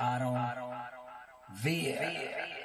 I don't, I don't, I.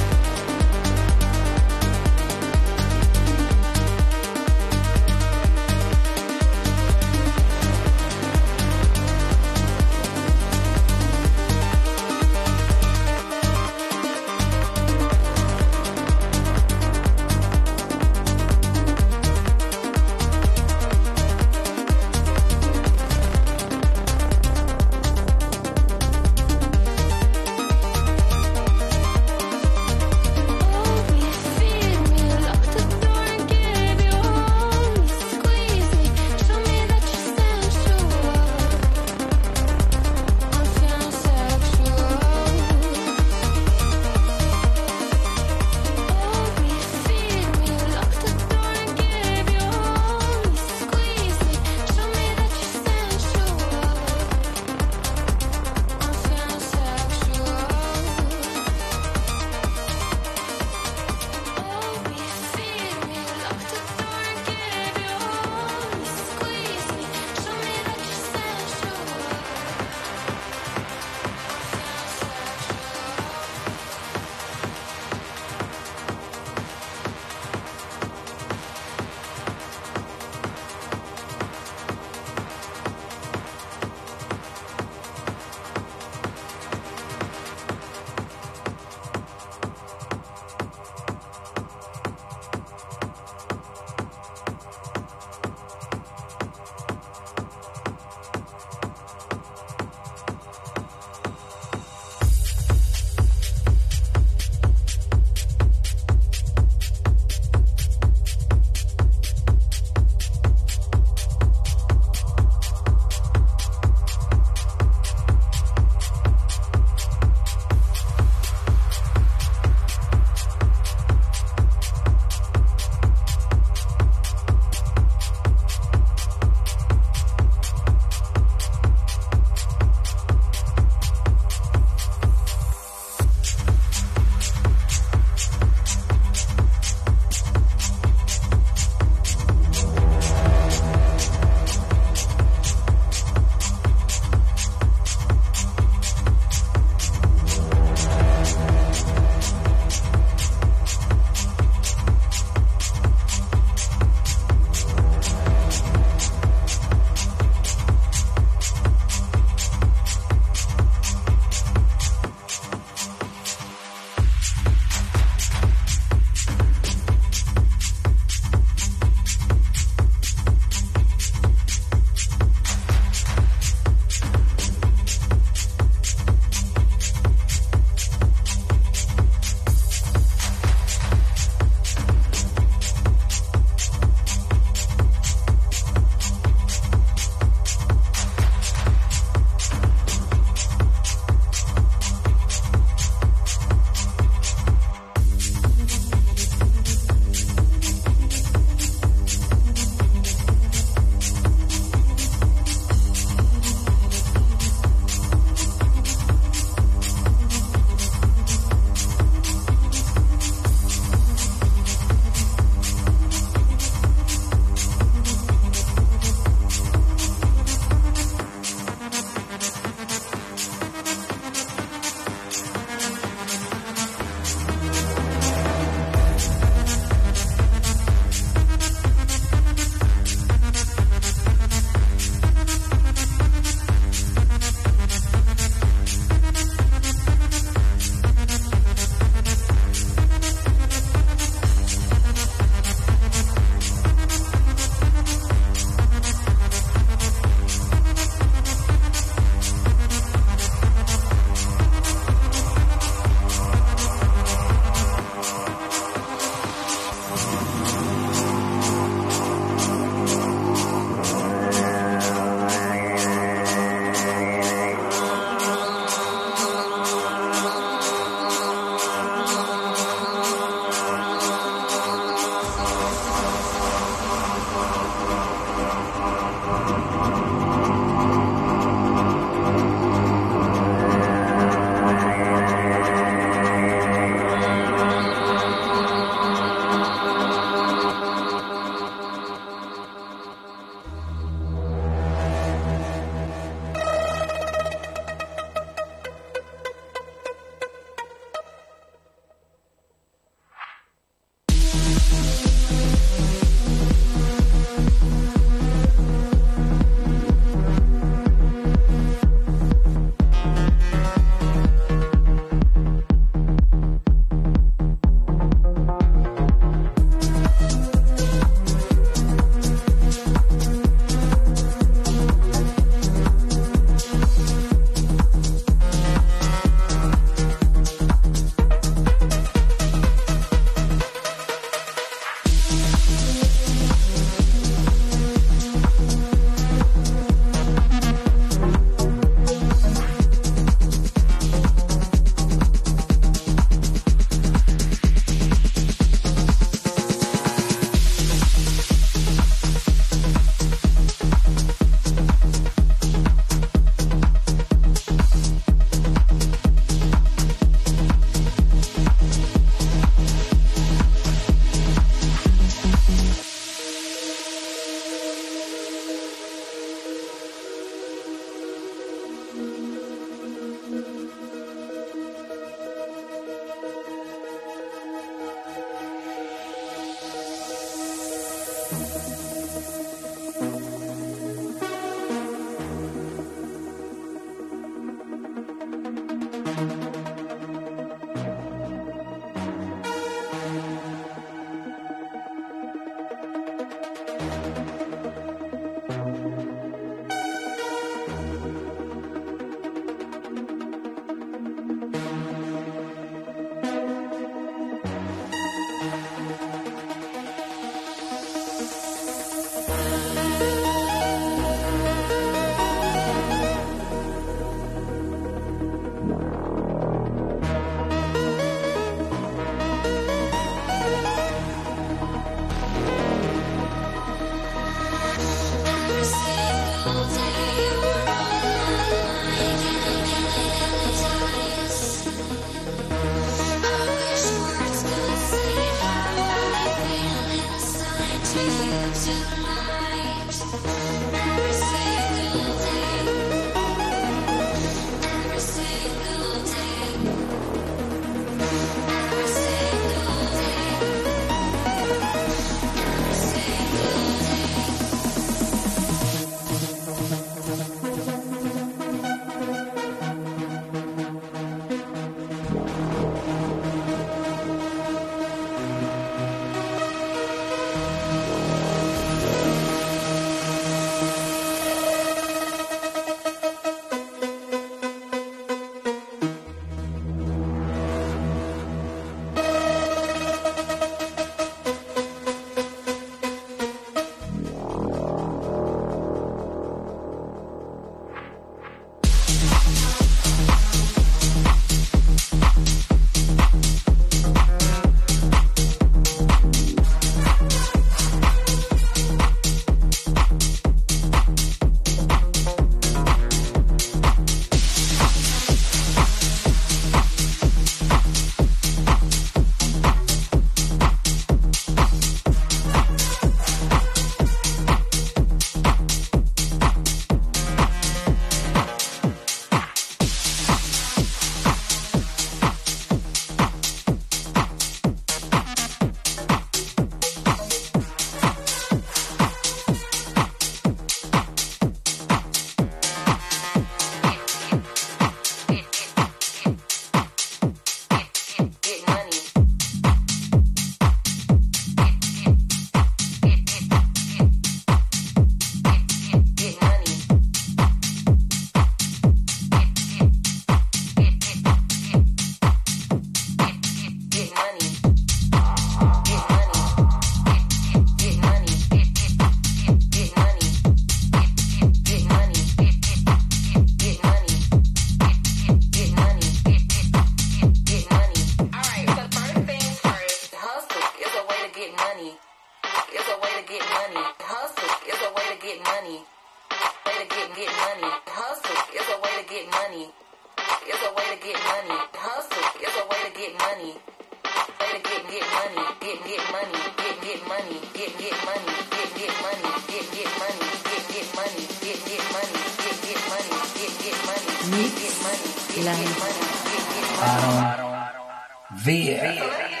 You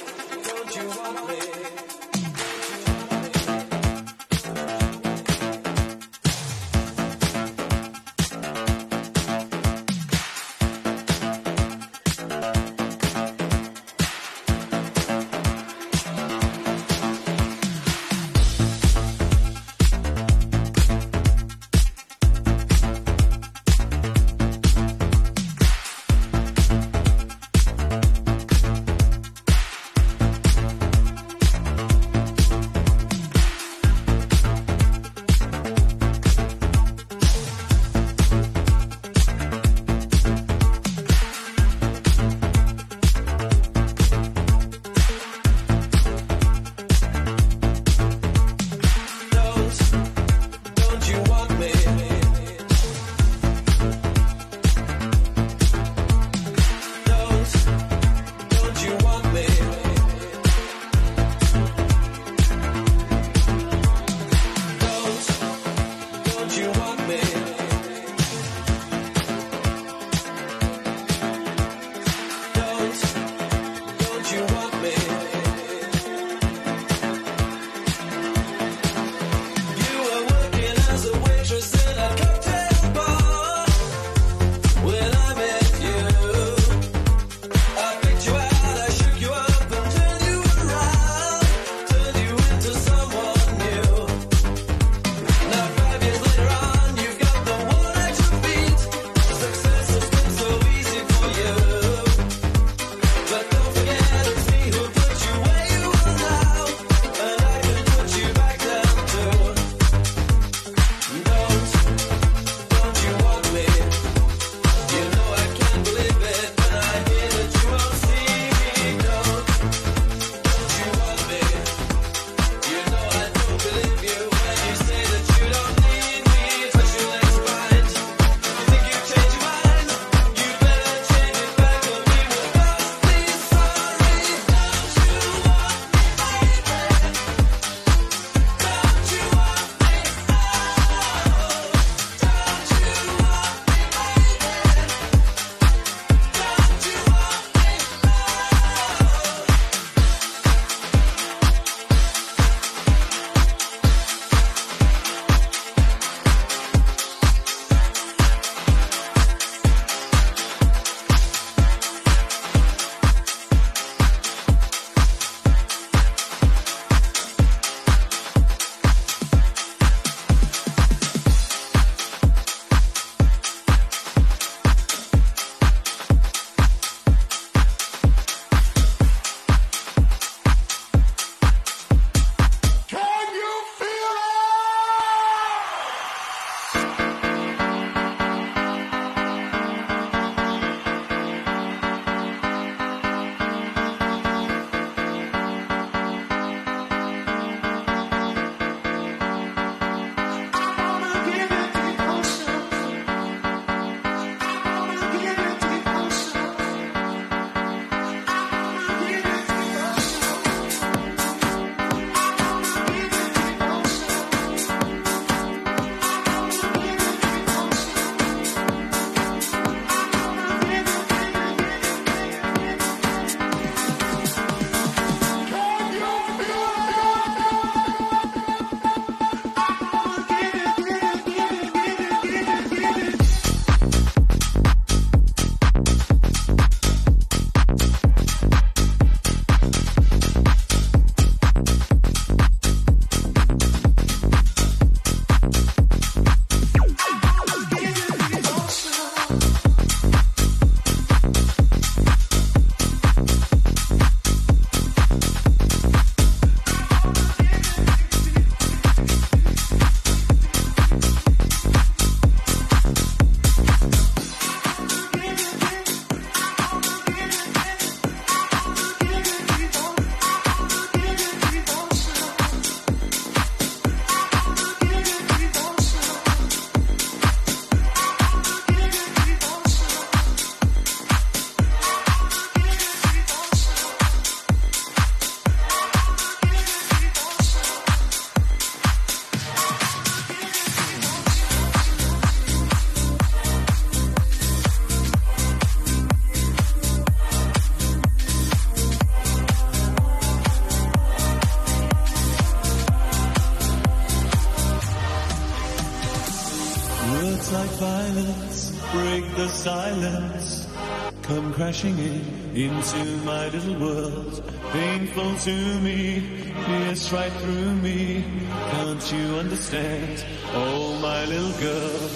right through me. Can't you understand? Oh, my little girl.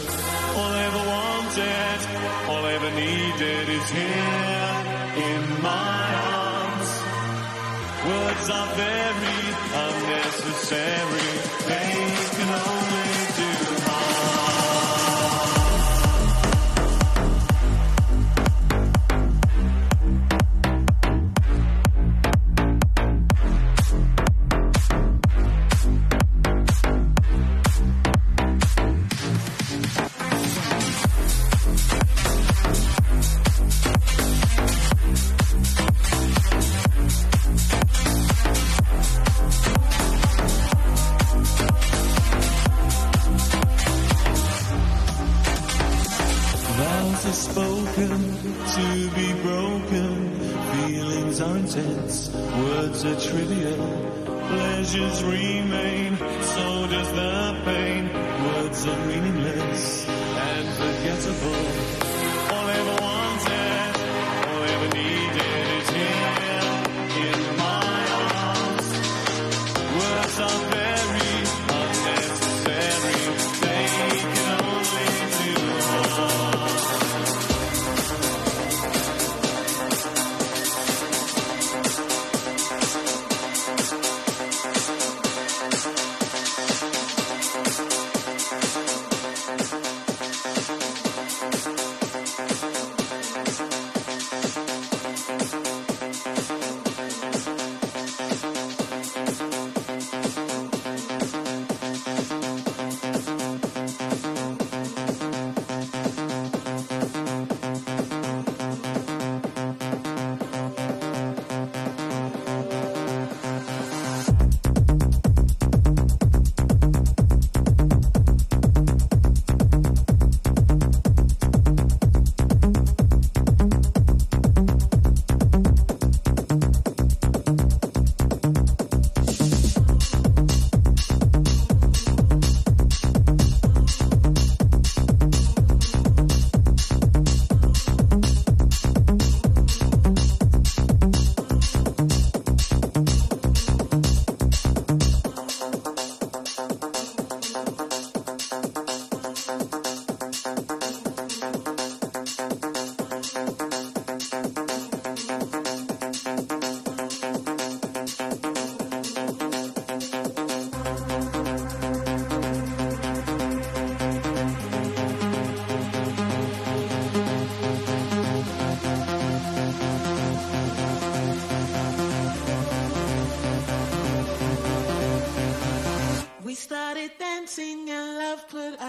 All I ever wanted, all I ever needed is here in my arms. Words are very unnecessary. They can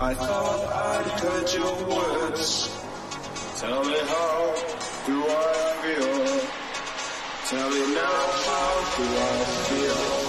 I thought I'd heard your words. Tell me how do I feel? Tell me now how do I feel?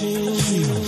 Be